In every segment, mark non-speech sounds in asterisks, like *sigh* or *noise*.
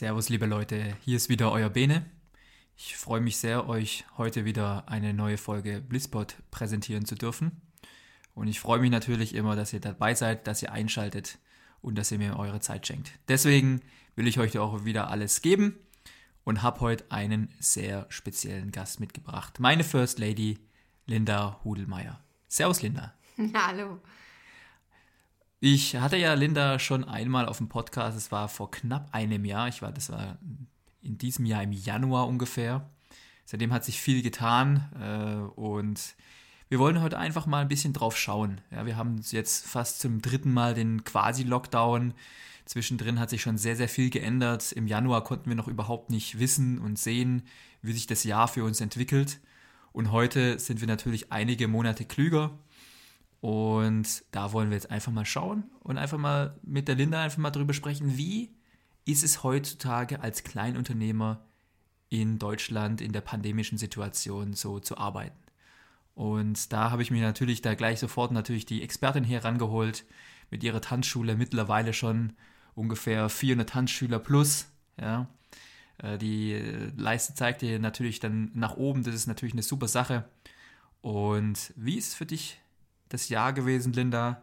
Servus, liebe Leute, hier ist wieder euer Bene. Ich freue mich sehr, euch heute wieder eine neue Folge Blisspot präsentieren zu dürfen. Und ich freue mich natürlich immer, dass ihr dabei seid, dass ihr einschaltet und dass ihr mir eure Zeit schenkt. Deswegen will ich euch auch wieder alles geben und habe heute einen sehr speziellen Gast mitgebracht. Meine First Lady, Linda Hudelmeier. Servus, Linda. *laughs* Hallo. Ich hatte ja Linda schon einmal auf dem Podcast, es war vor knapp einem Jahr, ich war, das war in diesem Jahr im Januar ungefähr. Seitdem hat sich viel getan äh, und wir wollen heute einfach mal ein bisschen drauf schauen. Ja, wir haben jetzt fast zum dritten Mal den Quasi-Lockdown. Zwischendrin hat sich schon sehr, sehr viel geändert. Im Januar konnten wir noch überhaupt nicht wissen und sehen, wie sich das Jahr für uns entwickelt. Und heute sind wir natürlich einige Monate klüger und da wollen wir jetzt einfach mal schauen und einfach mal mit der Linda einfach mal drüber sprechen, wie ist es heutzutage als Kleinunternehmer in Deutschland in der pandemischen Situation so zu arbeiten. Und da habe ich mir natürlich da gleich sofort natürlich die Expertin hier rangeholt mit ihrer Tanzschule mittlerweile schon ungefähr 400 Tanzschüler plus, ja. Äh, die Leiste zeigt dir natürlich dann nach oben, das ist natürlich eine super Sache. Und wie ist es für dich das Jahr gewesen, Linda?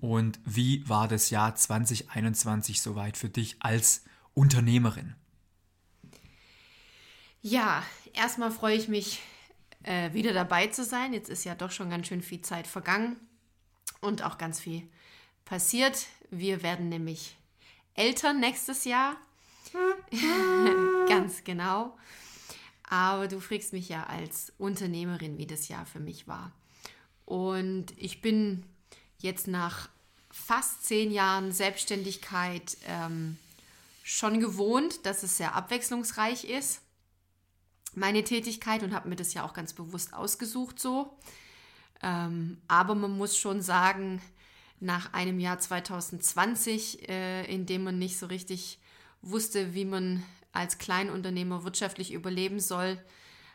Und wie war das Jahr 2021 soweit für dich als Unternehmerin? Ja, erstmal freue ich mich, äh, wieder dabei zu sein. Jetzt ist ja doch schon ganz schön viel Zeit vergangen und auch ganz viel passiert. Wir werden nämlich Eltern nächstes Jahr. *laughs* ganz genau. Aber du fragst mich ja als Unternehmerin, wie das Jahr für mich war. Und ich bin jetzt nach fast zehn Jahren Selbstständigkeit ähm, schon gewohnt, dass es sehr abwechslungsreich ist, meine Tätigkeit, und habe mir das ja auch ganz bewusst ausgesucht so. Ähm, aber man muss schon sagen, nach einem Jahr 2020, äh, in dem man nicht so richtig wusste, wie man als Kleinunternehmer wirtschaftlich überleben soll,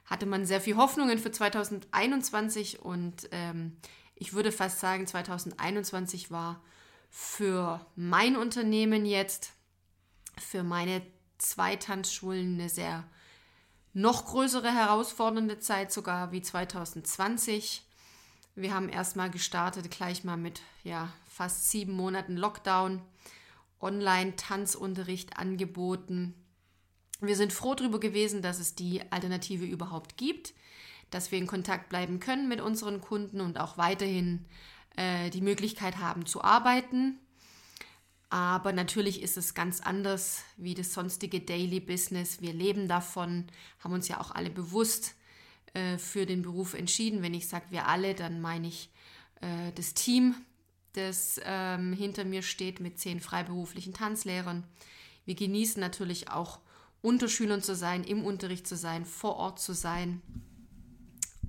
hatte man sehr viel Hoffnungen für 2021 und ähm, ich würde fast sagen, 2021 war für mein Unternehmen jetzt, für meine zwei Tanzschulen eine sehr noch größere herausfordernde Zeit sogar wie 2020. Wir haben erstmal gestartet gleich mal mit ja, fast sieben Monaten Lockdown, Online-Tanzunterricht angeboten wir sind froh darüber gewesen, dass es die Alternative überhaupt gibt, dass wir in Kontakt bleiben können mit unseren Kunden und auch weiterhin äh, die Möglichkeit haben zu arbeiten. Aber natürlich ist es ganz anders wie das sonstige Daily Business. Wir leben davon, haben uns ja auch alle bewusst äh, für den Beruf entschieden. Wenn ich sage wir alle, dann meine ich äh, das Team, das ähm, hinter mir steht mit zehn freiberuflichen Tanzlehrern. Wir genießen natürlich auch unter Schülern zu sein, im Unterricht zu sein, vor Ort zu sein.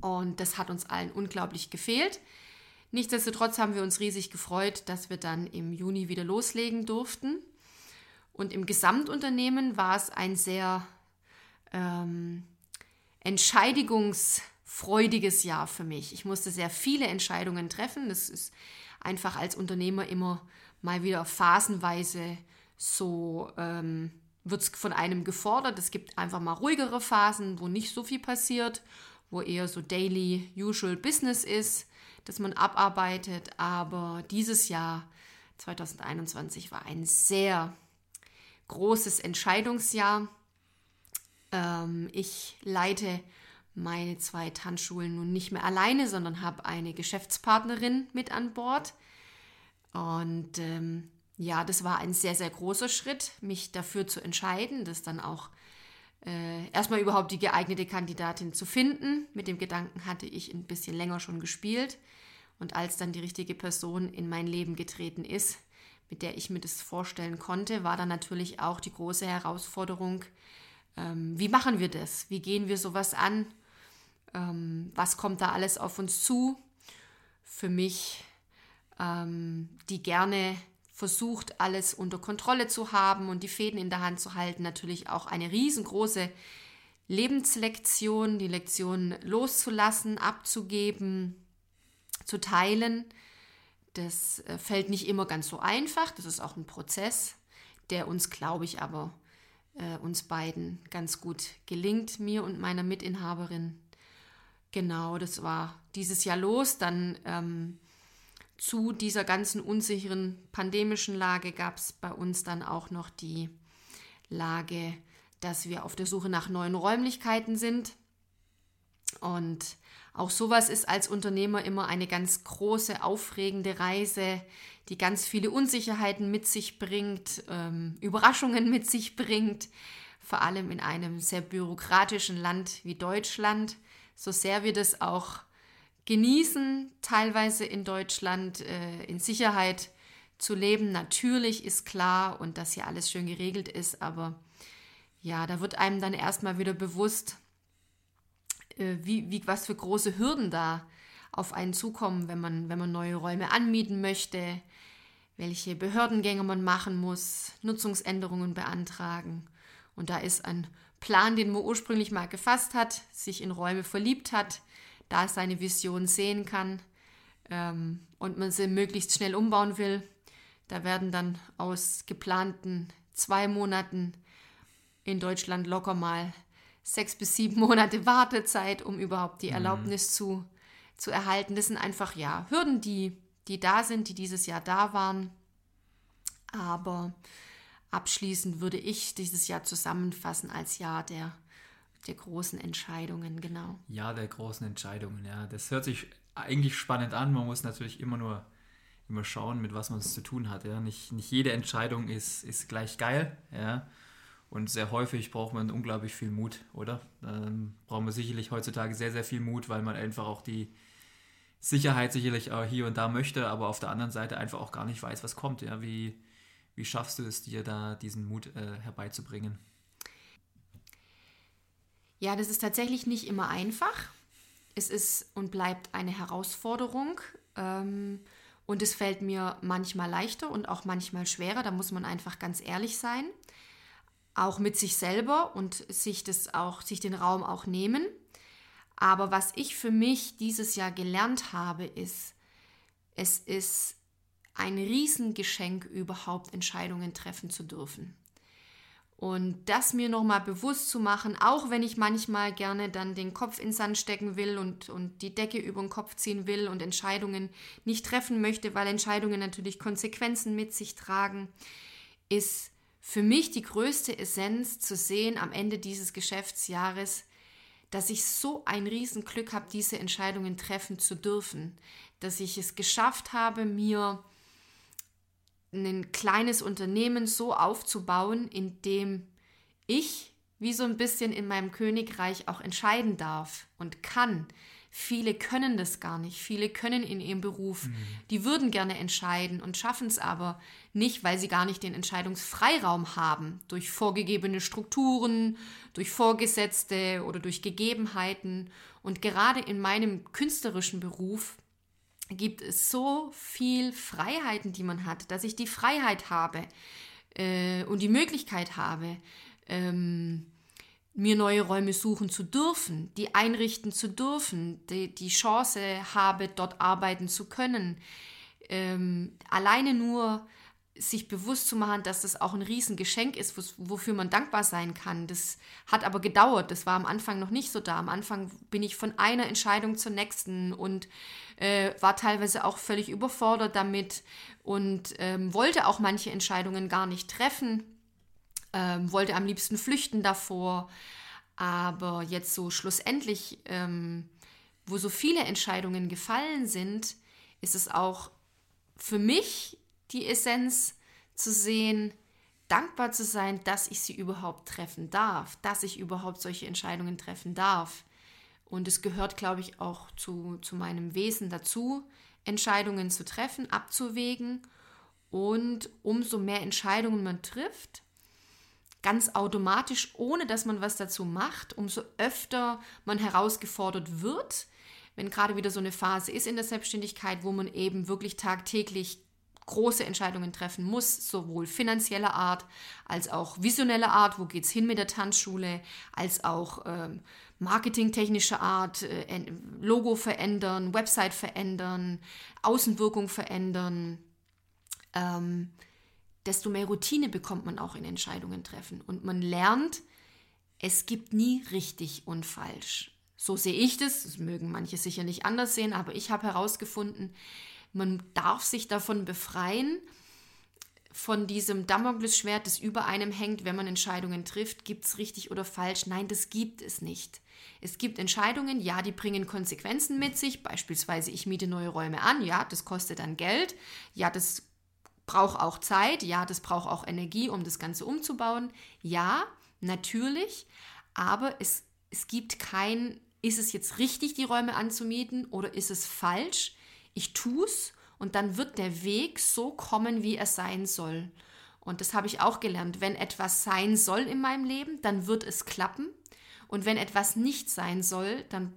Und das hat uns allen unglaublich gefehlt. Nichtsdestotrotz haben wir uns riesig gefreut, dass wir dann im Juni wieder loslegen durften. Und im Gesamtunternehmen war es ein sehr ähm, entscheidigungsvolles freudiges Jahr für mich. Ich musste sehr viele Entscheidungen treffen. Das ist einfach als Unternehmer immer mal wieder phasenweise so, ähm, wird es von einem gefordert. Es gibt einfach mal ruhigere Phasen, wo nicht so viel passiert, wo eher so daily, usual business ist, dass man abarbeitet. Aber dieses Jahr, 2021, war ein sehr großes Entscheidungsjahr. Ähm, ich leite meine zwei Tanzschulen nun nicht mehr alleine, sondern habe eine Geschäftspartnerin mit an Bord. Und ähm, ja, das war ein sehr, sehr großer Schritt, mich dafür zu entscheiden, das dann auch äh, erstmal überhaupt die geeignete Kandidatin zu finden. Mit dem Gedanken hatte ich ein bisschen länger schon gespielt. Und als dann die richtige Person in mein Leben getreten ist, mit der ich mir das vorstellen konnte, war dann natürlich auch die große Herausforderung, ähm, wie machen wir das? Wie gehen wir sowas an? Ähm, was kommt da alles auf uns zu? Für mich, ähm, die gerne versucht, alles unter Kontrolle zu haben und die Fäden in der Hand zu halten, natürlich auch eine riesengroße Lebenslektion, die Lektion loszulassen, abzugeben, zu teilen. Das äh, fällt nicht immer ganz so einfach. Das ist auch ein Prozess, der uns, glaube ich, aber äh, uns beiden ganz gut gelingt, mir und meiner Mitinhaberin. Genau, das war dieses Jahr los. Dann ähm, zu dieser ganzen unsicheren pandemischen Lage gab es bei uns dann auch noch die Lage, dass wir auf der Suche nach neuen Räumlichkeiten sind. Und auch sowas ist als Unternehmer immer eine ganz große, aufregende Reise, die ganz viele Unsicherheiten mit sich bringt, ähm, Überraschungen mit sich bringt, vor allem in einem sehr bürokratischen Land wie Deutschland, so sehr wir das auch genießen, teilweise in Deutschland äh, in Sicherheit zu leben. Natürlich ist klar und dass hier alles schön geregelt ist, aber ja, da wird einem dann erstmal wieder bewusst, äh, wie, wie, was für große Hürden da auf einen zukommen, wenn man, wenn man neue Räume anmieten möchte, welche Behördengänge man machen muss, Nutzungsänderungen beantragen. Und da ist ein Plan, den man ursprünglich mal gefasst hat, sich in Räume verliebt hat, da seine Vision sehen kann ähm, und man sie möglichst schnell umbauen will. Da werden dann aus geplanten zwei Monaten in Deutschland locker mal sechs bis sieben *laughs* Monate Wartezeit, um überhaupt die mhm. Erlaubnis mhm. zu, zu erhalten. Das sind einfach ja Hürden, die, die da sind, die dieses Jahr da waren. Aber abschließend würde ich dieses Jahr zusammenfassen als Jahr der der großen Entscheidungen, genau. Ja, der großen Entscheidungen, ja. Das hört sich eigentlich spannend an. Man muss natürlich immer nur immer schauen, mit was man es zu tun hat. Ja. Nicht, nicht jede Entscheidung ist, ist gleich geil, ja. Und sehr häufig braucht man unglaublich viel Mut, oder? Ähm, braucht man sicherlich heutzutage sehr, sehr viel Mut, weil man einfach auch die Sicherheit sicherlich auch hier und da möchte, aber auf der anderen Seite einfach auch gar nicht weiß, was kommt. Ja. Wie, wie schaffst du es dir da, diesen Mut äh, herbeizubringen? Ja, das ist tatsächlich nicht immer einfach. Es ist und bleibt eine Herausforderung. Ähm, und es fällt mir manchmal leichter und auch manchmal schwerer. Da muss man einfach ganz ehrlich sein. Auch mit sich selber und sich das auch, sich den Raum auch nehmen. Aber was ich für mich dieses Jahr gelernt habe, ist, es ist ein Riesengeschenk, überhaupt Entscheidungen treffen zu dürfen. Und das mir nochmal bewusst zu machen, auch wenn ich manchmal gerne dann den Kopf in Sand stecken will und, und die Decke über den Kopf ziehen will und Entscheidungen nicht treffen möchte, weil Entscheidungen natürlich Konsequenzen mit sich tragen, ist für mich die größte Essenz zu sehen am Ende dieses Geschäftsjahres, dass ich so ein Riesenglück habe, diese Entscheidungen treffen zu dürfen, dass ich es geschafft habe, mir ein kleines Unternehmen so aufzubauen, in dem ich wie so ein bisschen in meinem Königreich auch entscheiden darf und kann. Viele können das gar nicht. Viele können in ihrem Beruf, mhm. die würden gerne entscheiden und schaffen es aber nicht, weil sie gar nicht den Entscheidungsfreiraum haben. Durch vorgegebene Strukturen, durch Vorgesetzte oder durch Gegebenheiten. Und gerade in meinem künstlerischen Beruf gibt es so viel Freiheiten, die man hat, dass ich die Freiheit habe äh, und die Möglichkeit habe, ähm, mir neue Räume suchen zu dürfen, die einrichten zu dürfen, die, die Chance habe, dort arbeiten zu können. Ähm, alleine nur sich bewusst zu machen, dass das auch ein Riesengeschenk ist, wofür man dankbar sein kann. Das hat aber gedauert. Das war am Anfang noch nicht so da. Am Anfang bin ich von einer Entscheidung zur nächsten und äh, war teilweise auch völlig überfordert damit und ähm, wollte auch manche Entscheidungen gar nicht treffen, ähm, wollte am liebsten flüchten davor. Aber jetzt so schlussendlich, ähm, wo so viele Entscheidungen gefallen sind, ist es auch für mich die Essenz zu sehen, dankbar zu sein, dass ich sie überhaupt treffen darf, dass ich überhaupt solche Entscheidungen treffen darf. Und es gehört, glaube ich, auch zu, zu meinem Wesen dazu, Entscheidungen zu treffen, abzuwägen. Und umso mehr Entscheidungen man trifft, ganz automatisch, ohne dass man was dazu macht, umso öfter man herausgefordert wird, wenn gerade wieder so eine Phase ist in der Selbstständigkeit, wo man eben wirklich tagtäglich große Entscheidungen treffen muss, sowohl finanzieller Art als auch visioneller Art, wo geht es hin mit der Tanzschule, als auch ähm, marketingtechnischer Art, äh, Logo verändern, Website verändern, Außenwirkung verändern. Ähm, desto mehr Routine bekommt man auch in Entscheidungen treffen. Und man lernt, es gibt nie richtig und falsch. So sehe ich das. Das mögen manche sicher nicht anders sehen, aber ich habe herausgefunden, man darf sich davon befreien, von diesem Damoklesschwert, das über einem hängt, wenn man Entscheidungen trifft, gibt es richtig oder falsch? Nein, das gibt es nicht. Es gibt Entscheidungen, ja, die bringen Konsequenzen mit sich, beispielsweise ich miete neue Räume an, ja, das kostet dann Geld, ja, das braucht auch Zeit, ja, das braucht auch Energie, um das Ganze umzubauen, ja, natürlich, aber es, es gibt kein, ist es jetzt richtig, die Räume anzumieten oder ist es falsch? Ich tue es und dann wird der Weg so kommen, wie er sein soll. Und das habe ich auch gelernt. Wenn etwas sein soll in meinem Leben, dann wird es klappen. Und wenn etwas nicht sein soll, dann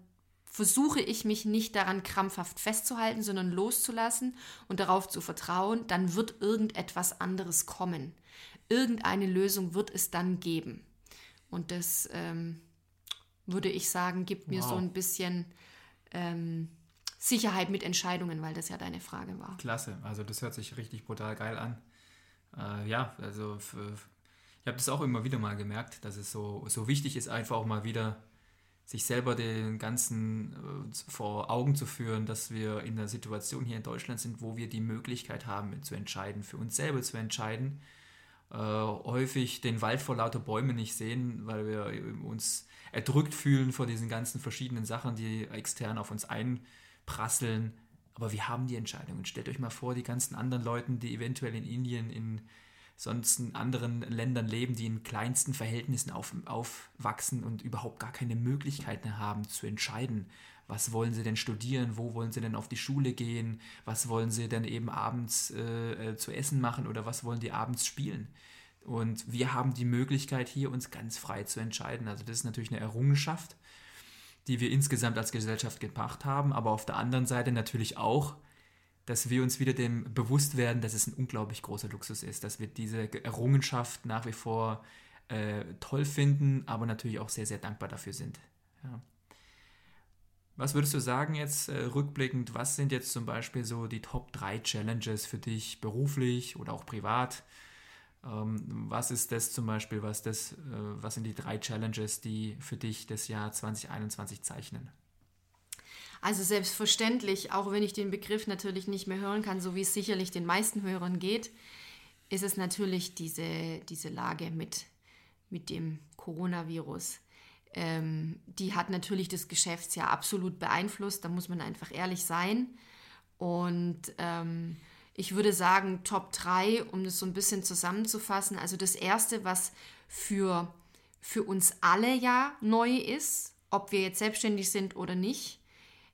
versuche ich mich nicht daran krampfhaft festzuhalten, sondern loszulassen und darauf zu vertrauen, dann wird irgendetwas anderes kommen. Irgendeine Lösung wird es dann geben. Und das ähm, würde ich sagen, gibt mir wow. so ein bisschen ähm, Sicherheit mit Entscheidungen, weil das ja deine Frage war. Klasse, also das hört sich richtig brutal geil an. Äh, ja, also ich habe das auch immer wieder mal gemerkt, dass es so, so wichtig ist, einfach auch mal wieder sich selber den ganzen äh, vor Augen zu führen, dass wir in der Situation hier in Deutschland sind, wo wir die Möglichkeit haben, zu entscheiden, für uns selber zu entscheiden. Äh, häufig den Wald vor lauter Bäumen nicht sehen, weil wir uns erdrückt fühlen vor diesen ganzen verschiedenen Sachen, die extern auf uns ein prasseln. Aber wir haben die Entscheidungen. Stellt euch mal vor, die ganzen anderen Leute, die eventuell in Indien, in sonst in anderen Ländern leben, die in kleinsten Verhältnissen auf, aufwachsen und überhaupt gar keine Möglichkeiten haben zu entscheiden, was wollen sie denn studieren, wo wollen sie denn auf die Schule gehen, was wollen sie denn eben abends äh, äh zu essen machen oder was wollen die abends spielen. Und wir haben die Möglichkeit hier uns ganz frei zu entscheiden. Also das ist natürlich eine Errungenschaft die wir insgesamt als Gesellschaft gebracht haben, aber auf der anderen Seite natürlich auch, dass wir uns wieder dem bewusst werden, dass es ein unglaublich großer Luxus ist, dass wir diese Errungenschaft nach wie vor äh, toll finden, aber natürlich auch sehr, sehr dankbar dafür sind. Ja. Was würdest du sagen jetzt äh, rückblickend, was sind jetzt zum Beispiel so die Top 3 Challenges für dich beruflich oder auch privat? Ähm, was ist das zum Beispiel, was, das, äh, was sind die drei Challenges, die für dich das Jahr 2021 zeichnen? Also selbstverständlich, auch wenn ich den Begriff natürlich nicht mehr hören kann, so wie es sicherlich den meisten Hörern geht, ist es natürlich diese, diese Lage mit, mit dem Coronavirus. Ähm, die hat natürlich das Geschäftsjahr absolut beeinflusst, da muss man einfach ehrlich sein. Und ähm, ich würde sagen, Top 3, um das so ein bisschen zusammenzufassen. Also das Erste, was für, für uns alle ja neu ist, ob wir jetzt selbstständig sind oder nicht,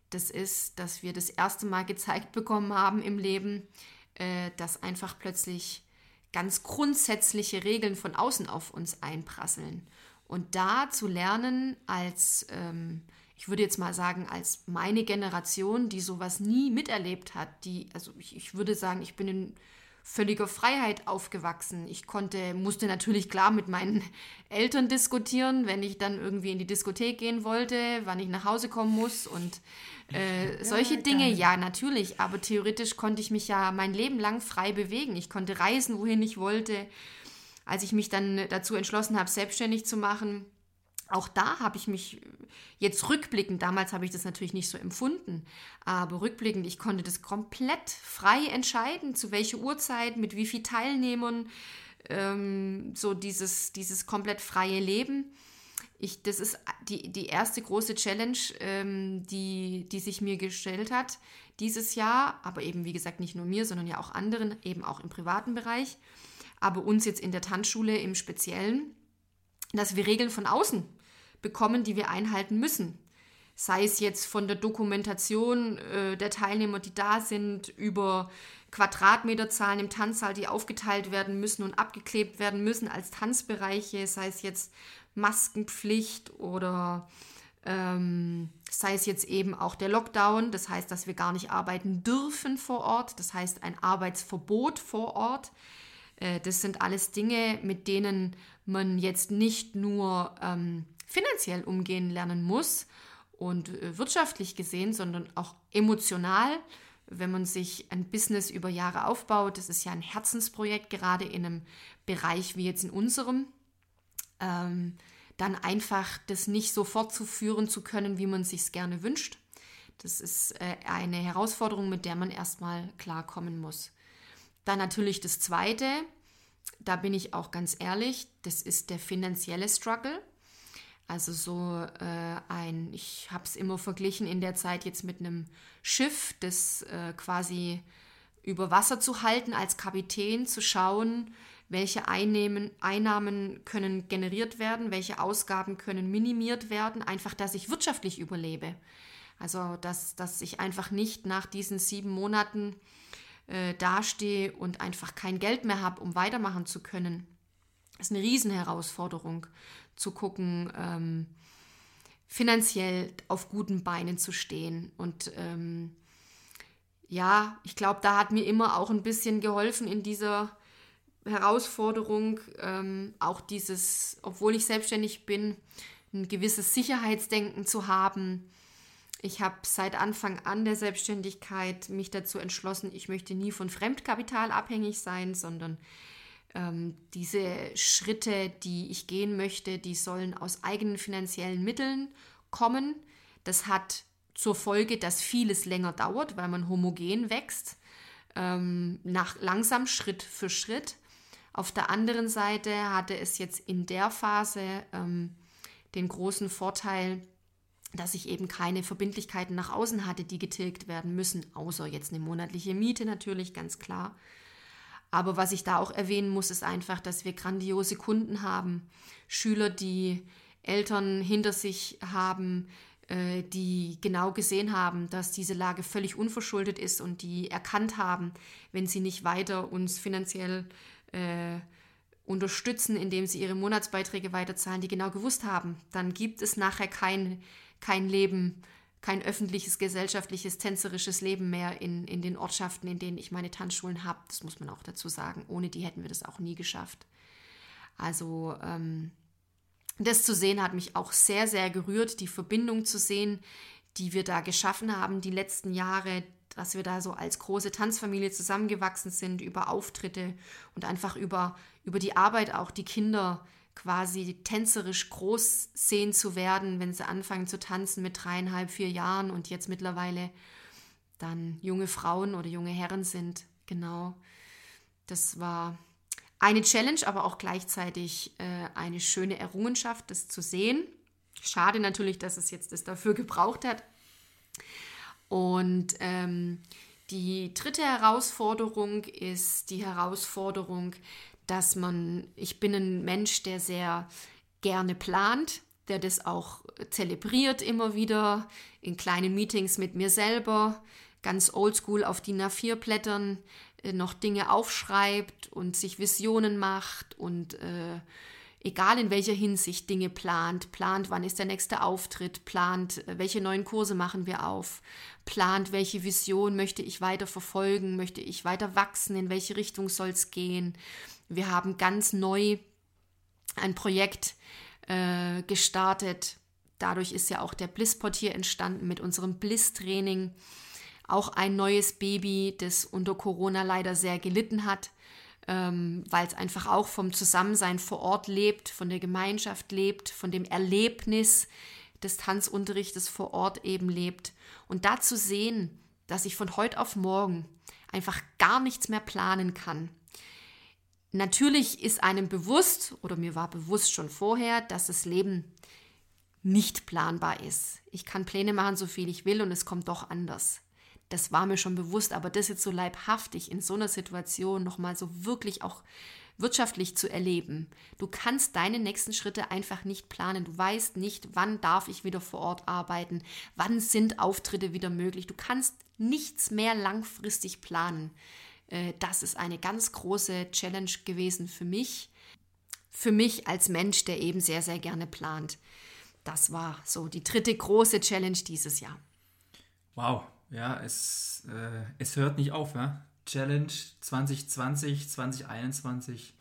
das ist, dass wir das erste Mal gezeigt bekommen haben im Leben, äh, dass einfach plötzlich ganz grundsätzliche Regeln von außen auf uns einprasseln. Und da zu lernen als ähm, ich würde jetzt mal sagen, als meine Generation, die sowas nie miterlebt hat, die, also ich, ich würde sagen, ich bin in völliger Freiheit aufgewachsen. Ich konnte, musste natürlich klar mit meinen *laughs* Eltern diskutieren, wenn ich dann irgendwie in die Diskothek gehen wollte, wann ich nach Hause kommen muss und äh, solche ja, Dinge. Ja, natürlich, aber theoretisch konnte ich mich ja mein Leben lang frei bewegen. Ich konnte reisen, wohin ich wollte. Als ich mich dann dazu entschlossen habe, selbstständig zu machen, auch da habe ich mich jetzt rückblickend, damals habe ich das natürlich nicht so empfunden, aber rückblickend, ich konnte das komplett frei entscheiden, zu welcher Uhrzeit, mit wie vielen Teilnehmern, ähm, so dieses, dieses komplett freie Leben. Ich, das ist die, die erste große Challenge, ähm, die, die sich mir gestellt hat dieses Jahr, aber eben wie gesagt nicht nur mir, sondern ja auch anderen, eben auch im privaten Bereich, aber uns jetzt in der Tanzschule im Speziellen, dass wir Regeln von außen bekommen, die wir einhalten müssen. Sei es jetzt von der Dokumentation äh, der Teilnehmer, die da sind, über Quadratmeterzahlen im Tanzsaal, die aufgeteilt werden müssen und abgeklebt werden müssen als Tanzbereiche, sei es jetzt Maskenpflicht oder ähm, sei es jetzt eben auch der Lockdown, das heißt, dass wir gar nicht arbeiten dürfen vor Ort, das heißt ein Arbeitsverbot vor Ort. Äh, das sind alles Dinge, mit denen man jetzt nicht nur ähm, finanziell umgehen lernen muss und äh, wirtschaftlich gesehen, sondern auch emotional, wenn man sich ein Business über Jahre aufbaut. Das ist ja ein Herzensprojekt, gerade in einem Bereich wie jetzt in unserem. Ähm, dann einfach das nicht so fortzuführen zu können, wie man sich gerne wünscht. Das ist äh, eine Herausforderung, mit der man erstmal klarkommen muss. Dann natürlich das Zweite, da bin ich auch ganz ehrlich, das ist der finanzielle Struggle. Also so äh, ein, ich habe es immer verglichen in der Zeit jetzt mit einem Schiff, das äh, quasi über Wasser zu halten, als Kapitän zu schauen, welche Einnehmen, Einnahmen können generiert werden, welche Ausgaben können minimiert werden, einfach, dass ich wirtschaftlich überlebe. Also, dass, dass ich einfach nicht nach diesen sieben Monaten äh, dastehe und einfach kein Geld mehr habe, um weitermachen zu können. Ist eine Riesenherausforderung zu gucken, ähm, finanziell auf guten Beinen zu stehen. Und ähm, ja, ich glaube, da hat mir immer auch ein bisschen geholfen in dieser Herausforderung, ähm, auch dieses, obwohl ich selbstständig bin, ein gewisses Sicherheitsdenken zu haben. Ich habe seit Anfang an der Selbstständigkeit mich dazu entschlossen, ich möchte nie von Fremdkapital abhängig sein, sondern ähm, diese Schritte, die ich gehen möchte, die sollen aus eigenen finanziellen Mitteln kommen. Das hat zur Folge, dass vieles länger dauert, weil man homogen wächst, ähm, nach langsam Schritt für Schritt. Auf der anderen Seite hatte es jetzt in der Phase ähm, den großen Vorteil, dass ich eben keine Verbindlichkeiten nach außen hatte, die getilgt werden müssen, außer jetzt eine monatliche Miete natürlich, ganz klar. Aber was ich da auch erwähnen muss, ist einfach, dass wir grandiose Kunden haben. Schüler, die Eltern hinter sich haben, äh, die genau gesehen haben, dass diese Lage völlig unverschuldet ist und die erkannt haben, wenn sie nicht weiter uns finanziell äh, unterstützen, indem sie ihre Monatsbeiträge weiterzahlen, die genau gewusst haben, dann gibt es nachher kein, kein Leben kein öffentliches, gesellschaftliches, tänzerisches Leben mehr in, in den Ortschaften, in denen ich meine Tanzschulen habe. Das muss man auch dazu sagen. Ohne die hätten wir das auch nie geschafft. Also ähm, das zu sehen hat mich auch sehr, sehr gerührt, die Verbindung zu sehen, die wir da geschaffen haben die letzten Jahre, dass wir da so als große Tanzfamilie zusammengewachsen sind über Auftritte und einfach über, über die Arbeit auch die Kinder quasi tänzerisch groß sehen zu werden, wenn sie anfangen zu tanzen mit dreieinhalb, vier Jahren und jetzt mittlerweile dann junge Frauen oder junge Herren sind. Genau. Das war eine Challenge, aber auch gleichzeitig äh, eine schöne Errungenschaft, das zu sehen. Schade natürlich, dass es jetzt das dafür gebraucht hat. Und ähm, die dritte Herausforderung ist die Herausforderung, dass man, ich bin ein Mensch, der sehr gerne plant, der das auch zelebriert immer wieder in kleinen Meetings mit mir selber, ganz oldschool auf DIN A4 Blättern äh, noch Dinge aufschreibt und sich Visionen macht und äh, egal in welcher Hinsicht Dinge plant, plant, wann ist der nächste Auftritt, plant, äh, welche neuen Kurse machen wir auf, plant, welche Vision möchte ich weiter verfolgen, möchte ich weiter wachsen, in welche Richtung soll es gehen. Wir haben ganz neu ein Projekt äh, gestartet. Dadurch ist ja auch der Blissportier entstanden mit unserem Bliss-Training. Auch ein neues Baby, das unter Corona leider sehr gelitten hat ähm, weil es einfach auch vom Zusammensein vor Ort lebt, von der Gemeinschaft lebt, von dem Erlebnis des Tanzunterrichtes vor Ort eben lebt. Und da zu sehen, dass ich von heute auf morgen einfach gar nichts mehr planen kann. Natürlich ist einem bewusst, oder mir war bewusst schon vorher, dass das Leben nicht planbar ist. Ich kann Pläne machen, so viel ich will, und es kommt doch anders das war mir schon bewusst, aber das jetzt so leibhaftig in so einer Situation nochmal so wirklich auch wirtschaftlich zu erleben. Du kannst deine nächsten Schritte einfach nicht planen. Du weißt nicht, wann darf ich wieder vor Ort arbeiten, wann sind Auftritte wieder möglich. Du kannst nichts mehr langfristig planen. Äh, das ist eine ganz große Challenge gewesen für mich. Für mich als Mensch, der eben sehr, sehr gerne plant. Das war so die dritte große Challenge dieses Jahr. Wow, ja, es, äh, es hört nicht auf. Ja? Challenge 2020, 2021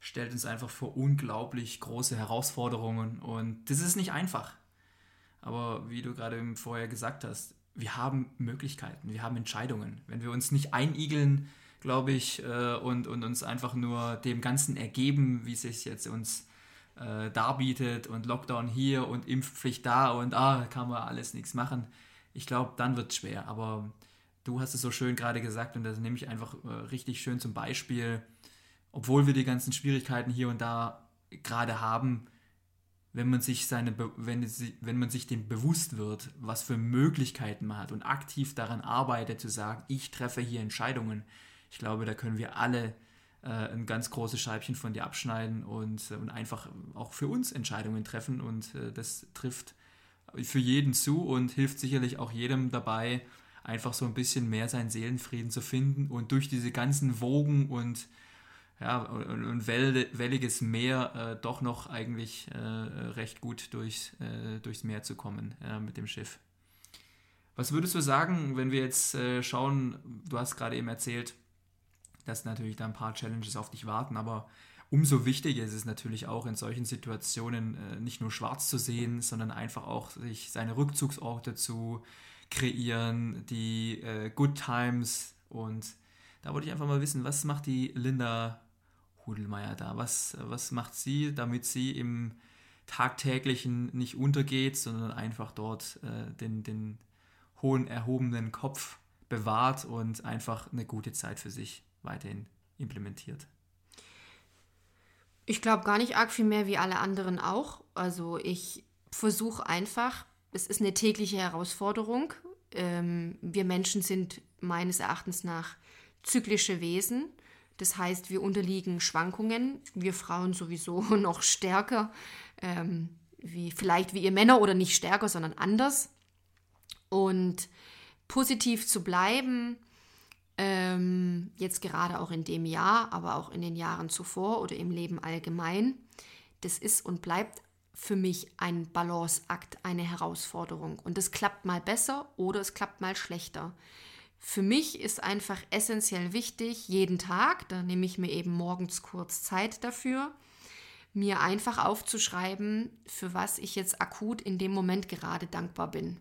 stellt uns einfach vor unglaublich große Herausforderungen und das ist nicht einfach. Aber wie du gerade vorher gesagt hast, wir haben Möglichkeiten, wir haben Entscheidungen. Wenn wir uns nicht einigeln, glaube ich, äh, und, und uns einfach nur dem Ganzen ergeben, wie es sich jetzt uns äh, darbietet und Lockdown hier und Impfpflicht da und ah, kann man alles nichts machen, ich glaube, dann wird es schwer. Aber du hast es so schön gerade gesagt und das nehme ich einfach äh, richtig schön zum Beispiel. Obwohl wir die ganzen Schwierigkeiten hier und da gerade haben, wenn man sich seine, wenn, wenn man sich dem bewusst wird, was für Möglichkeiten man hat und aktiv daran arbeitet zu sagen, ich treffe hier Entscheidungen. Ich glaube, da können wir alle äh, ein ganz großes Scheibchen von dir abschneiden und, und einfach auch für uns Entscheidungen treffen und äh, das trifft für jeden zu und hilft sicherlich auch jedem dabei, einfach so ein bisschen mehr seinen Seelenfrieden zu finden und durch diese ganzen Wogen und ja, und welliges Meer äh, doch noch eigentlich äh, recht gut durchs, äh, durchs Meer zu kommen äh, mit dem Schiff. Was würdest du sagen, wenn wir jetzt äh, schauen, du hast gerade eben erzählt, dass natürlich da ein paar Challenges auf dich warten, aber umso wichtiger ist es natürlich auch in solchen Situationen äh, nicht nur schwarz zu sehen, sondern einfach auch sich seine Rückzugsorte zu kreieren, die äh, Good Times und da wollte ich einfach mal wissen, was macht die Linda Hudelmeier da? Was, was macht sie, damit sie im tagtäglichen nicht untergeht, sondern einfach dort äh, den, den hohen erhobenen Kopf bewahrt und einfach eine gute Zeit für sich weiterhin implementiert? Ich glaube gar nicht arg viel mehr wie alle anderen auch. Also ich versuche einfach, es ist eine tägliche Herausforderung. Ähm, wir Menschen sind meines Erachtens nach zyklische Wesen. Das heißt, wir unterliegen Schwankungen. Wir Frauen sowieso *laughs* noch stärker, ähm, wie vielleicht wie ihr Männer oder nicht stärker, sondern anders. Und positiv zu bleiben, ähm, jetzt gerade auch in dem Jahr, aber auch in den Jahren zuvor oder im Leben allgemein. Das ist und bleibt für mich ein Balanceakt, eine Herausforderung. Und es klappt mal besser oder es klappt mal schlechter. Für mich ist einfach essentiell wichtig, jeden Tag, da nehme ich mir eben morgens kurz Zeit dafür, mir einfach aufzuschreiben, für was ich jetzt akut in dem Moment gerade dankbar bin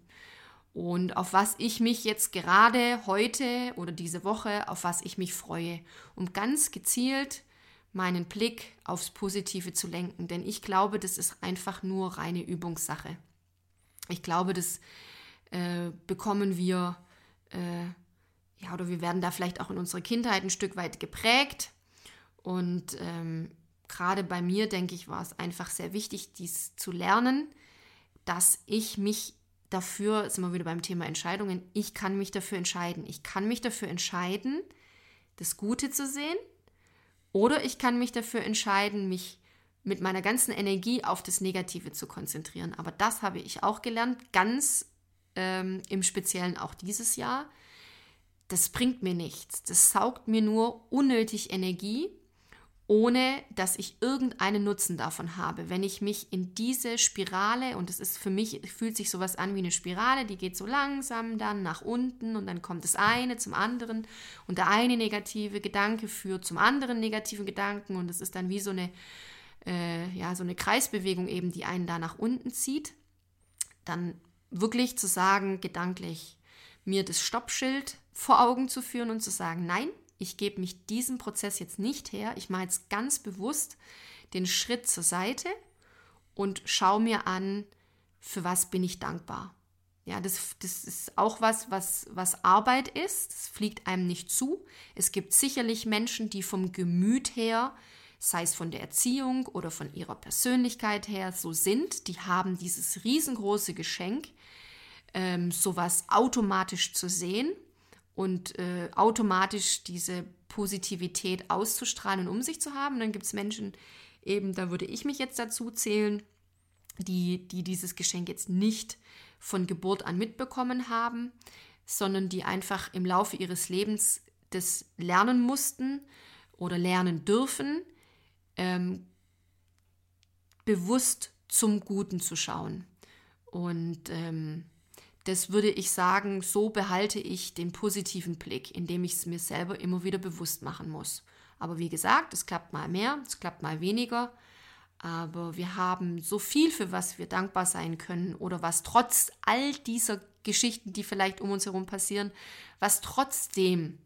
und auf was ich mich jetzt gerade heute oder diese Woche, auf was ich mich freue, um ganz gezielt meinen Blick aufs Positive zu lenken. Denn ich glaube, das ist einfach nur reine Übungssache. Ich glaube, das äh, bekommen wir, äh, ja, oder wir werden da vielleicht auch in unserer Kindheit ein Stück weit geprägt. Und ähm, gerade bei mir, denke ich, war es einfach sehr wichtig, dies zu lernen, dass ich mich dafür, sind wir wieder beim Thema Entscheidungen, ich kann mich dafür entscheiden. Ich kann mich dafür entscheiden, das Gute zu sehen oder ich kann mich dafür entscheiden, mich mit meiner ganzen Energie auf das Negative zu konzentrieren. Aber das habe ich auch gelernt, ganz ähm, im Speziellen auch dieses Jahr. Das bringt mir nichts. Das saugt mir nur unnötig Energie ohne dass ich irgendeinen Nutzen davon habe. Wenn ich mich in diese Spirale, und es ist für mich, fühlt sich sowas an wie eine Spirale, die geht so langsam dann nach unten und dann kommt das eine zum anderen und der eine negative Gedanke führt zum anderen negativen Gedanken und es ist dann wie so eine, äh, ja, so eine Kreisbewegung eben, die einen da nach unten zieht. Dann wirklich zu sagen, gedanklich, mir das Stoppschild vor Augen zu führen und zu sagen, nein, ich gebe mich diesem Prozess jetzt nicht her. Ich mache jetzt ganz bewusst den Schritt zur Seite und schaue mir an, für was bin ich dankbar. Ja, das, das ist auch was, was, was Arbeit ist. Es fliegt einem nicht zu. Es gibt sicherlich Menschen, die vom Gemüt her, sei es von der Erziehung oder von ihrer Persönlichkeit her, so sind. Die haben dieses riesengroße Geschenk, ähm, sowas automatisch zu sehen und äh, automatisch diese Positivität auszustrahlen und um sich zu haben. dann gibt es Menschen, eben, da würde ich mich jetzt dazu zählen, die, die dieses Geschenk jetzt nicht von Geburt an mitbekommen haben, sondern die einfach im Laufe ihres Lebens das lernen mussten oder lernen dürfen, ähm, bewusst zum Guten zu schauen. Und ähm, das würde ich sagen, so behalte ich den positiven Blick, indem ich es mir selber immer wieder bewusst machen muss. Aber wie gesagt, es klappt mal mehr, es klappt mal weniger. Aber wir haben so viel, für was wir dankbar sein können oder was trotz all dieser Geschichten, die vielleicht um uns herum passieren, was trotzdem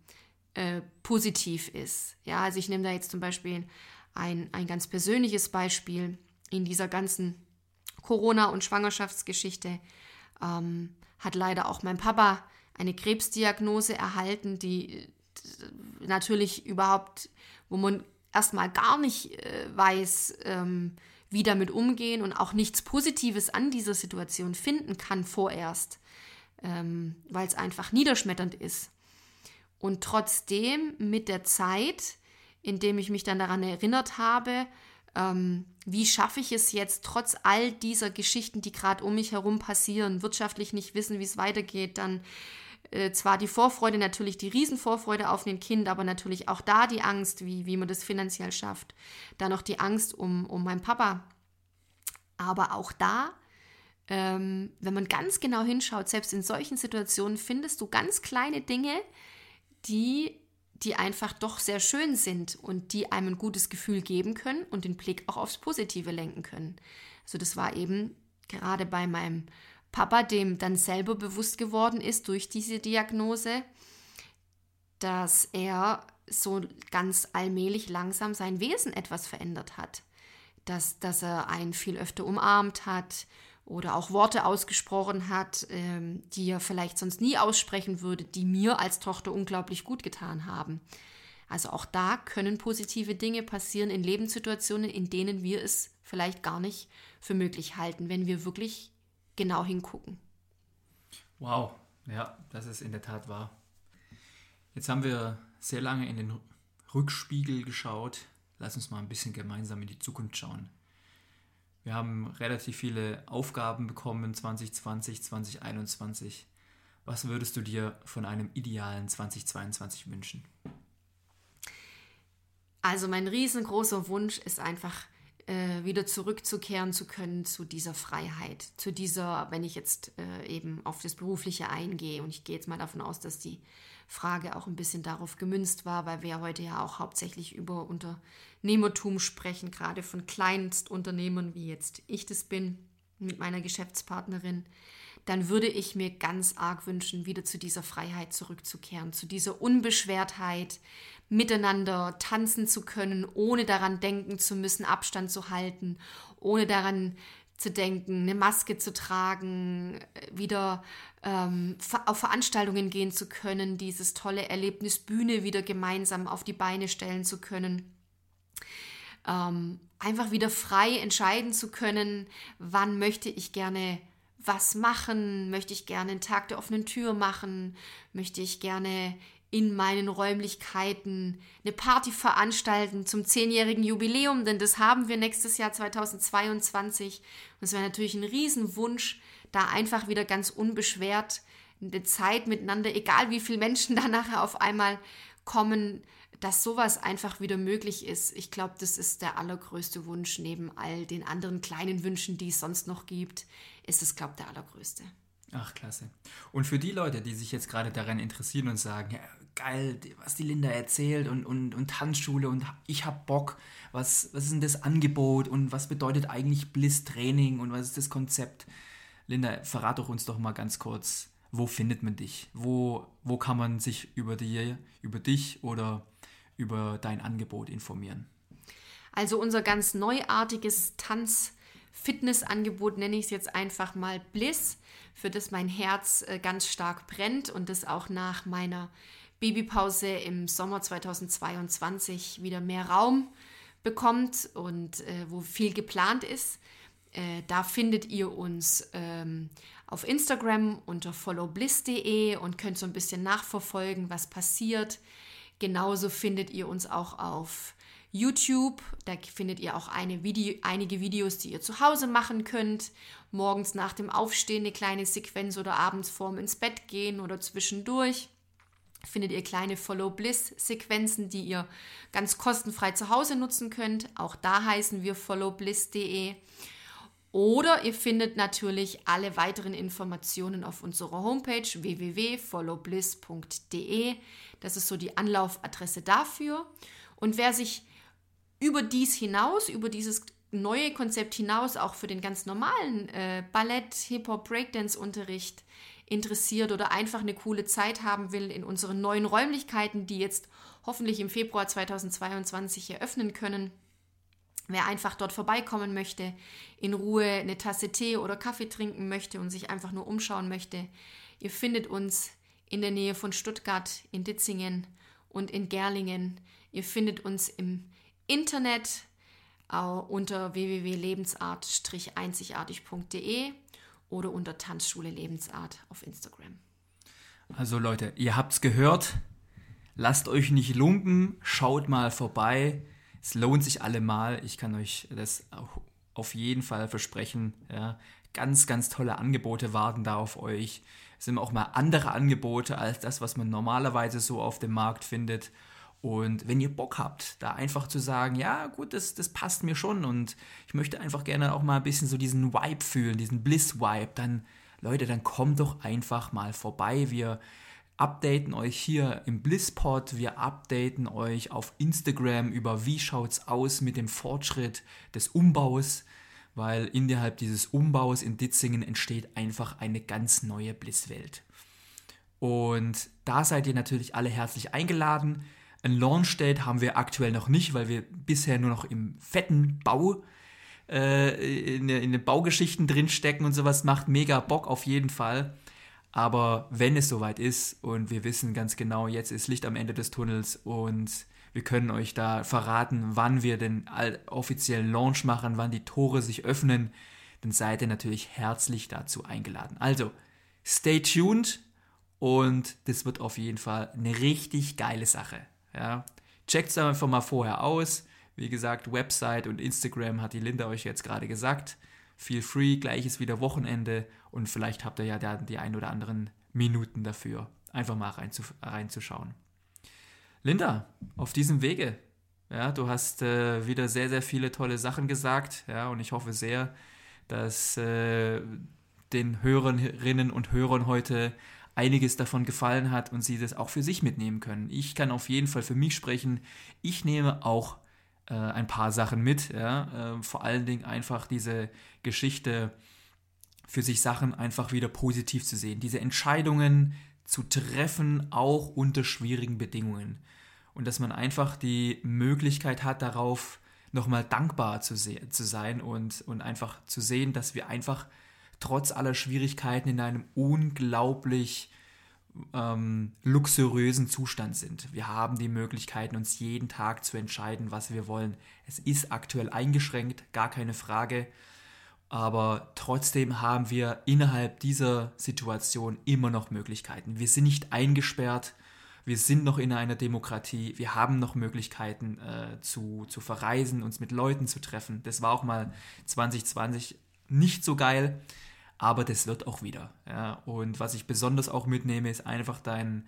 äh, positiv ist. Ja, also ich nehme da jetzt zum Beispiel ein, ein ganz persönliches Beispiel in dieser ganzen Corona- und Schwangerschaftsgeschichte. Ähm, hat leider auch mein Papa eine Krebsdiagnose erhalten, die äh, natürlich überhaupt, wo man erstmal gar nicht äh, weiß, ähm, wie damit umgehen und auch nichts Positives an dieser Situation finden kann vorerst, ähm, weil es einfach niederschmetternd ist. Und trotzdem mit der Zeit, indem ich mich dann daran erinnert habe, ähm, wie schaffe ich es jetzt, trotz all dieser Geschichten, die gerade um mich herum passieren, wirtschaftlich nicht wissen, wie es weitergeht, dann äh, zwar die Vorfreude, natürlich die Riesenvorfreude auf ein Kind, aber natürlich auch da die Angst, wie, wie man das finanziell schafft. Dann noch die Angst um, um meinen Papa. Aber auch da, ähm, wenn man ganz genau hinschaut, selbst in solchen Situationen findest du ganz kleine Dinge, die die einfach doch sehr schön sind und die einem ein gutes Gefühl geben können und den Blick auch aufs Positive lenken können. Also das war eben gerade bei meinem Papa, dem dann selber bewusst geworden ist durch diese Diagnose, dass er so ganz allmählich langsam sein Wesen etwas verändert hat. Dass, dass er einen viel öfter umarmt hat, oder auch Worte ausgesprochen hat, ähm, die er vielleicht sonst nie aussprechen würde, die mir als Tochter unglaublich gut getan haben. Also auch da können positive Dinge passieren in Lebenssituationen, in denen wir es vielleicht gar nicht für möglich halten, wenn wir wirklich genau hingucken. Wow, ja, das ist in der Tat wahr. Jetzt haben wir sehr lange in den Rückspiegel geschaut. Lass uns mal ein bisschen gemeinsam in die Zukunft schauen. Wir haben relativ viele Aufgaben bekommen 2020, 2021. Was würdest du dir von einem idealen 2022 wünschen? Also mein riesengroßer Wunsch ist einfach äh, wieder zurückzukehren zu können zu dieser Freiheit, zu dieser, wenn ich jetzt äh, eben auf das Berufliche eingehe und ich gehe jetzt mal davon aus, dass die Frage auch ein bisschen darauf gemünzt war, weil wir heute ja auch hauptsächlich über Unternehmertum sprechen, gerade von Kleinstunternehmen, wie jetzt ich das bin mit meiner Geschäftspartnerin, dann würde ich mir ganz arg wünschen, wieder zu dieser Freiheit zurückzukehren, zu dieser Unbeschwertheit, miteinander tanzen zu können, ohne daran denken zu müssen, Abstand zu halten, ohne daran zu denken, eine Maske zu tragen, wieder ähm, auf Veranstaltungen gehen zu können, dieses tolle Erlebnis Bühne wieder gemeinsam auf die Beine stellen zu können. Ähm, einfach wieder frei entscheiden zu können, wann möchte ich gerne was machen, möchte ich gerne einen Tag der offenen Tür machen, möchte ich gerne in meinen Räumlichkeiten eine Party veranstalten zum zehnjährigen Jubiläum, denn das haben wir nächstes Jahr 2022. Und es wäre natürlich ein Riesenwunsch, da einfach wieder ganz unbeschwert eine Zeit miteinander, egal wie viele Menschen *laughs* da nachher auf einmal kommen, dass sowas einfach wieder möglich ist. Ich glaube, das ist der allergrößte Wunsch neben all den anderen kleinen Wünschen, die es sonst noch gibt, ist es, glaube ich, der allergrößte. Ach, klasse. Und für die Leute, die sich jetzt gerade daran interessieren und sagen, geil, was die Linda erzählt und, und, und Tanzschule und ich hab Bock, was, was ist denn das Angebot und was bedeutet eigentlich Bliss-Training und was ist das Konzept? Linda, verrat doch uns doch mal ganz kurz, wo findet man dich? Wo, wo kann man sich über, die, über dich oder über dein Angebot informieren? Also unser ganz neuartiges Tanz-Fitness-Angebot nenne ich es jetzt einfach mal Bliss, für das mein Herz äh, ganz stark brennt und das auch nach meiner Babypause im Sommer 2022 wieder mehr Raum bekommt und äh, wo viel geplant ist. Äh, da findet ihr uns ähm, auf Instagram unter followbliss.de und könnt so ein bisschen nachverfolgen, was passiert. Genauso findet ihr uns auch auf YouTube. Da findet ihr auch Video, einige Videos, die ihr zu Hause machen könnt. Morgens nach dem Aufstehen eine kleine Sequenz oder abends vorm ins Bett gehen oder zwischendurch findet ihr kleine Follow Bliss Sequenzen, die ihr ganz kostenfrei zu Hause nutzen könnt. Auch da heißen wir followbliss.de. Oder ihr findet natürlich alle weiteren Informationen auf unserer Homepage www.followbliss.de. Das ist so die Anlaufadresse dafür. Und wer sich über dies hinaus, über dieses neue Konzept hinaus, auch für den ganz normalen äh, Ballett, Hip-Hop, Breakdance-Unterricht interessiert oder einfach eine coole Zeit haben will in unseren neuen Räumlichkeiten, die jetzt hoffentlich im Februar 2022 eröffnen können. Wer einfach dort vorbeikommen möchte, in Ruhe eine Tasse Tee oder Kaffee trinken möchte und sich einfach nur umschauen möchte, ihr findet uns in der Nähe von Stuttgart, in Ditzingen und in Gerlingen. Ihr findet uns im Internet unter www.lebensart-einzigartig.de oder unter Tanzschule Lebensart auf Instagram. Also Leute, ihr habt's gehört. Lasst euch nicht lumpen, schaut mal vorbei. Es lohnt sich allemal. Ich kann euch das auf jeden Fall versprechen. Ja. Ganz, ganz tolle Angebote warten da auf euch. Es sind auch mal andere Angebote als das, was man normalerweise so auf dem Markt findet. Und wenn ihr Bock habt, da einfach zu sagen, ja gut, das, das passt mir schon und ich möchte einfach gerne auch mal ein bisschen so diesen Vibe fühlen, diesen Bliss-Vibe, dann Leute, dann kommt doch einfach mal vorbei. Wir updaten euch hier im Blisspot, wir updaten euch auf Instagram über wie schaut's aus mit dem Fortschritt des Umbaus, weil innerhalb dieses Umbaus in Ditzingen entsteht einfach eine ganz neue Blisswelt. Und da seid ihr natürlich alle herzlich eingeladen. Ein Launch-Date haben wir aktuell noch nicht, weil wir bisher nur noch im fetten Bau äh, in, in den Baugeschichten drinstecken und sowas. Macht mega Bock auf jeden Fall. Aber wenn es soweit ist und wir wissen ganz genau, jetzt ist Licht am Ende des Tunnels und wir können euch da verraten, wann wir den offiziellen Launch machen, wann die Tore sich öffnen, dann seid ihr natürlich herzlich dazu eingeladen. Also, stay tuned und das wird auf jeden Fall eine richtig geile Sache. Ja. Checkt es einfach mal vorher aus. Wie gesagt, Website und Instagram hat die Linda euch jetzt gerade gesagt. Feel free, gleich ist wieder Wochenende und vielleicht habt ihr ja die ein oder anderen Minuten dafür, einfach mal reinzuschauen. Linda, auf diesem Wege, ja, du hast äh, wieder sehr, sehr viele tolle Sachen gesagt, ja, und ich hoffe sehr, dass äh, den Hörerinnen und Hörern heute einiges davon gefallen hat und sie das auch für sich mitnehmen können. Ich kann auf jeden Fall für mich sprechen. Ich nehme auch äh, ein paar Sachen mit. Ja? Äh, vor allen Dingen einfach diese Geschichte für sich Sachen einfach wieder positiv zu sehen. Diese Entscheidungen zu treffen, auch unter schwierigen Bedingungen. Und dass man einfach die Möglichkeit hat, darauf nochmal dankbar zu, zu sein und, und einfach zu sehen, dass wir einfach trotz aller Schwierigkeiten in einem unglaublich ähm, luxuriösen Zustand sind. Wir haben die Möglichkeiten, uns jeden Tag zu entscheiden, was wir wollen. Es ist aktuell eingeschränkt, gar keine Frage. Aber trotzdem haben wir innerhalb dieser Situation immer noch Möglichkeiten. Wir sind nicht eingesperrt, wir sind noch in einer Demokratie, wir haben noch Möglichkeiten äh, zu, zu verreisen, uns mit Leuten zu treffen. Das war auch mal 2020 nicht so geil aber das wird auch wieder. Ja. Und was ich besonders auch mitnehme, ist einfach dein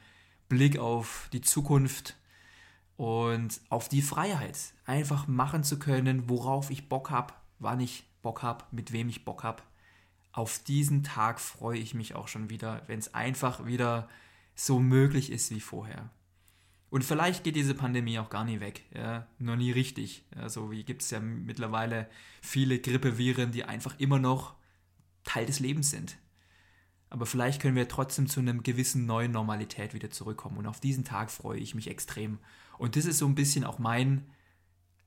Blick auf die Zukunft. und auf die Freiheit, einfach machen zu können, worauf ich Bock habe, wann ich Bock habe, mit wem ich Bock habe. Auf diesen Tag freue ich mich auch schon wieder, wenn es einfach wieder so möglich ist wie vorher. Und vielleicht geht diese Pandemie auch gar nie weg, ja, noch nie richtig. So wie gibt es ja mittlerweile viele Grippeviren, die einfach immer noch Teil des Lebens sind. Aber vielleicht können wir trotzdem zu einer gewissen neuen Normalität wieder zurückkommen. Und auf diesen Tag freue ich mich extrem. Und das ist so ein bisschen auch mein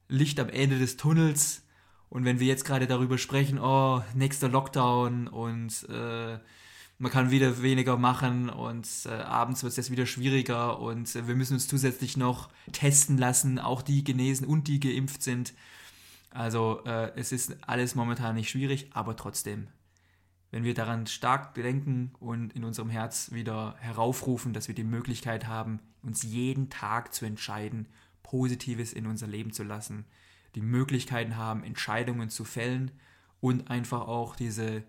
Licht am Ende des Tunnels. Und wenn wir jetzt gerade darüber sprechen, oh, nächster Lockdown und äh, man kann wieder weniger machen und äh, abends wird es jetzt wieder schwieriger und äh, wir müssen uns zusätzlich noch testen lassen, auch die genesen und die geimpft sind. Also äh, es ist alles momentan nicht schwierig, aber trotzdem, wenn wir daran stark denken und in unserem Herz wieder heraufrufen, dass wir die Möglichkeit haben, uns jeden Tag zu entscheiden, Positives in unser Leben zu lassen, die Möglichkeiten haben, Entscheidungen zu fällen und einfach auch diese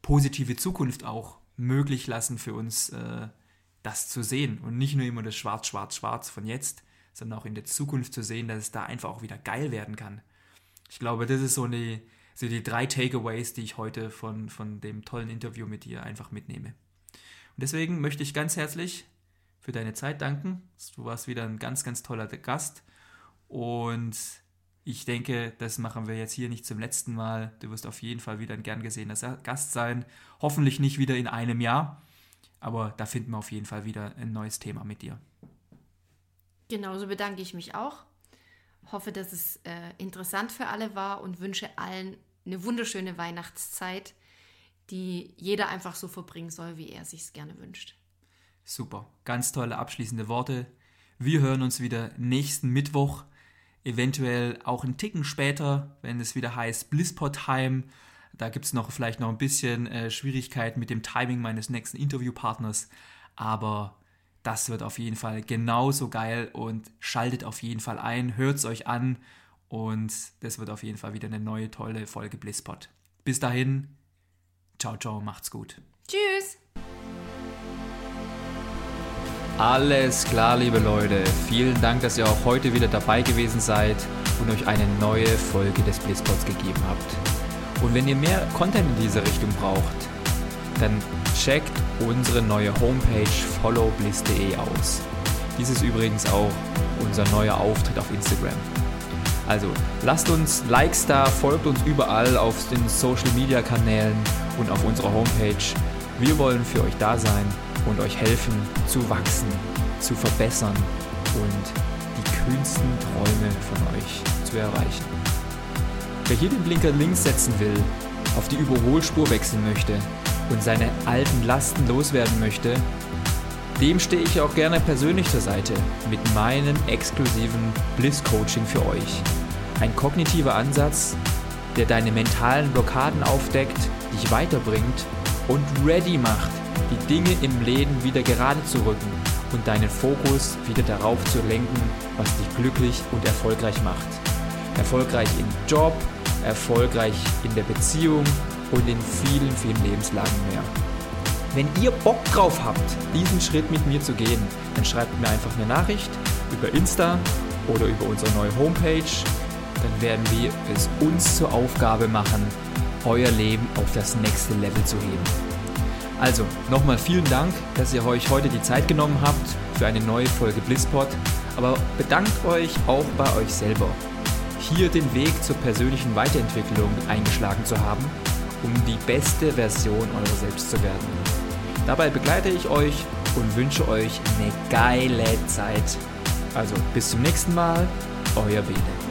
positive Zukunft auch möglich lassen für uns, äh, das zu sehen und nicht nur immer das Schwarz, Schwarz, Schwarz von jetzt, sondern auch in der Zukunft zu sehen, dass es da einfach auch wieder geil werden kann. Ich glaube, das ist so, eine, so die drei Takeaways, die ich heute von, von dem tollen Interview mit dir einfach mitnehme. Und deswegen möchte ich ganz herzlich für deine Zeit danken. Du warst wieder ein ganz, ganz toller Gast und ich denke, das machen wir jetzt hier nicht zum letzten Mal. Du wirst auf jeden Fall wieder ein gern gesehener Gast sein. Hoffentlich nicht wieder in einem Jahr, aber da finden wir auf jeden Fall wieder ein neues Thema mit dir. Genauso bedanke ich mich auch. Hoffe, dass es äh, interessant für alle war und wünsche allen eine wunderschöne Weihnachtszeit, die jeder einfach so verbringen soll, wie er sich gerne wünscht. Super, ganz tolle abschließende Worte. Wir hören uns wieder nächsten Mittwoch eventuell auch einen Ticken später, wenn es wieder heißt Blisspot Time. Da gibt es noch vielleicht noch ein bisschen äh, Schwierigkeiten mit dem Timing meines nächsten Interviewpartners, aber das wird auf jeden Fall genauso geil und schaltet auf jeden Fall ein, hört es euch an und das wird auf jeden Fall wieder eine neue tolle Folge Blisspot. Bis dahin, ciao, ciao, macht's gut. Tschüss. Alles klar, liebe Leute. Vielen Dank, dass ihr auch heute wieder dabei gewesen seid und euch eine neue Folge des Blitzpods gegeben habt. Und wenn ihr mehr Content in diese Richtung braucht, dann checkt unsere neue Homepage followbliss.de aus. Dies ist übrigens auch unser neuer Auftritt auf Instagram. Also lasst uns Likes da, folgt uns überall auf den Social Media Kanälen und auf unserer Homepage. Wir wollen für euch da sein und euch helfen zu wachsen, zu verbessern und die kühnsten Träume von euch zu erreichen. Wer hier den Blinker links setzen will, auf die Überholspur wechseln möchte und seine alten Lasten loswerden möchte, dem stehe ich auch gerne persönlich zur Seite mit meinem exklusiven Bliss Coaching für euch. Ein kognitiver Ansatz, der deine mentalen Blockaden aufdeckt, dich weiterbringt und ready macht die Dinge im Leben wieder gerade zu rücken und deinen Fokus wieder darauf zu lenken, was dich glücklich und erfolgreich macht. Erfolgreich im Job, erfolgreich in der Beziehung und in vielen, vielen Lebenslagen mehr. Wenn ihr Bock drauf habt, diesen Schritt mit mir zu gehen, dann schreibt mir einfach eine Nachricht über Insta oder über unsere neue Homepage. Dann werden wir es uns zur Aufgabe machen, euer Leben auf das nächste Level zu heben. Also, nochmal vielen Dank, dass ihr euch heute die Zeit genommen habt für eine neue Folge Blisspot. Aber bedankt euch auch bei euch selber, hier den Weg zur persönlichen Weiterentwicklung eingeschlagen zu haben, um die beste Version eurer selbst zu werden. Dabei begleite ich euch und wünsche euch eine geile Zeit. Also bis zum nächsten Mal, euer Bene.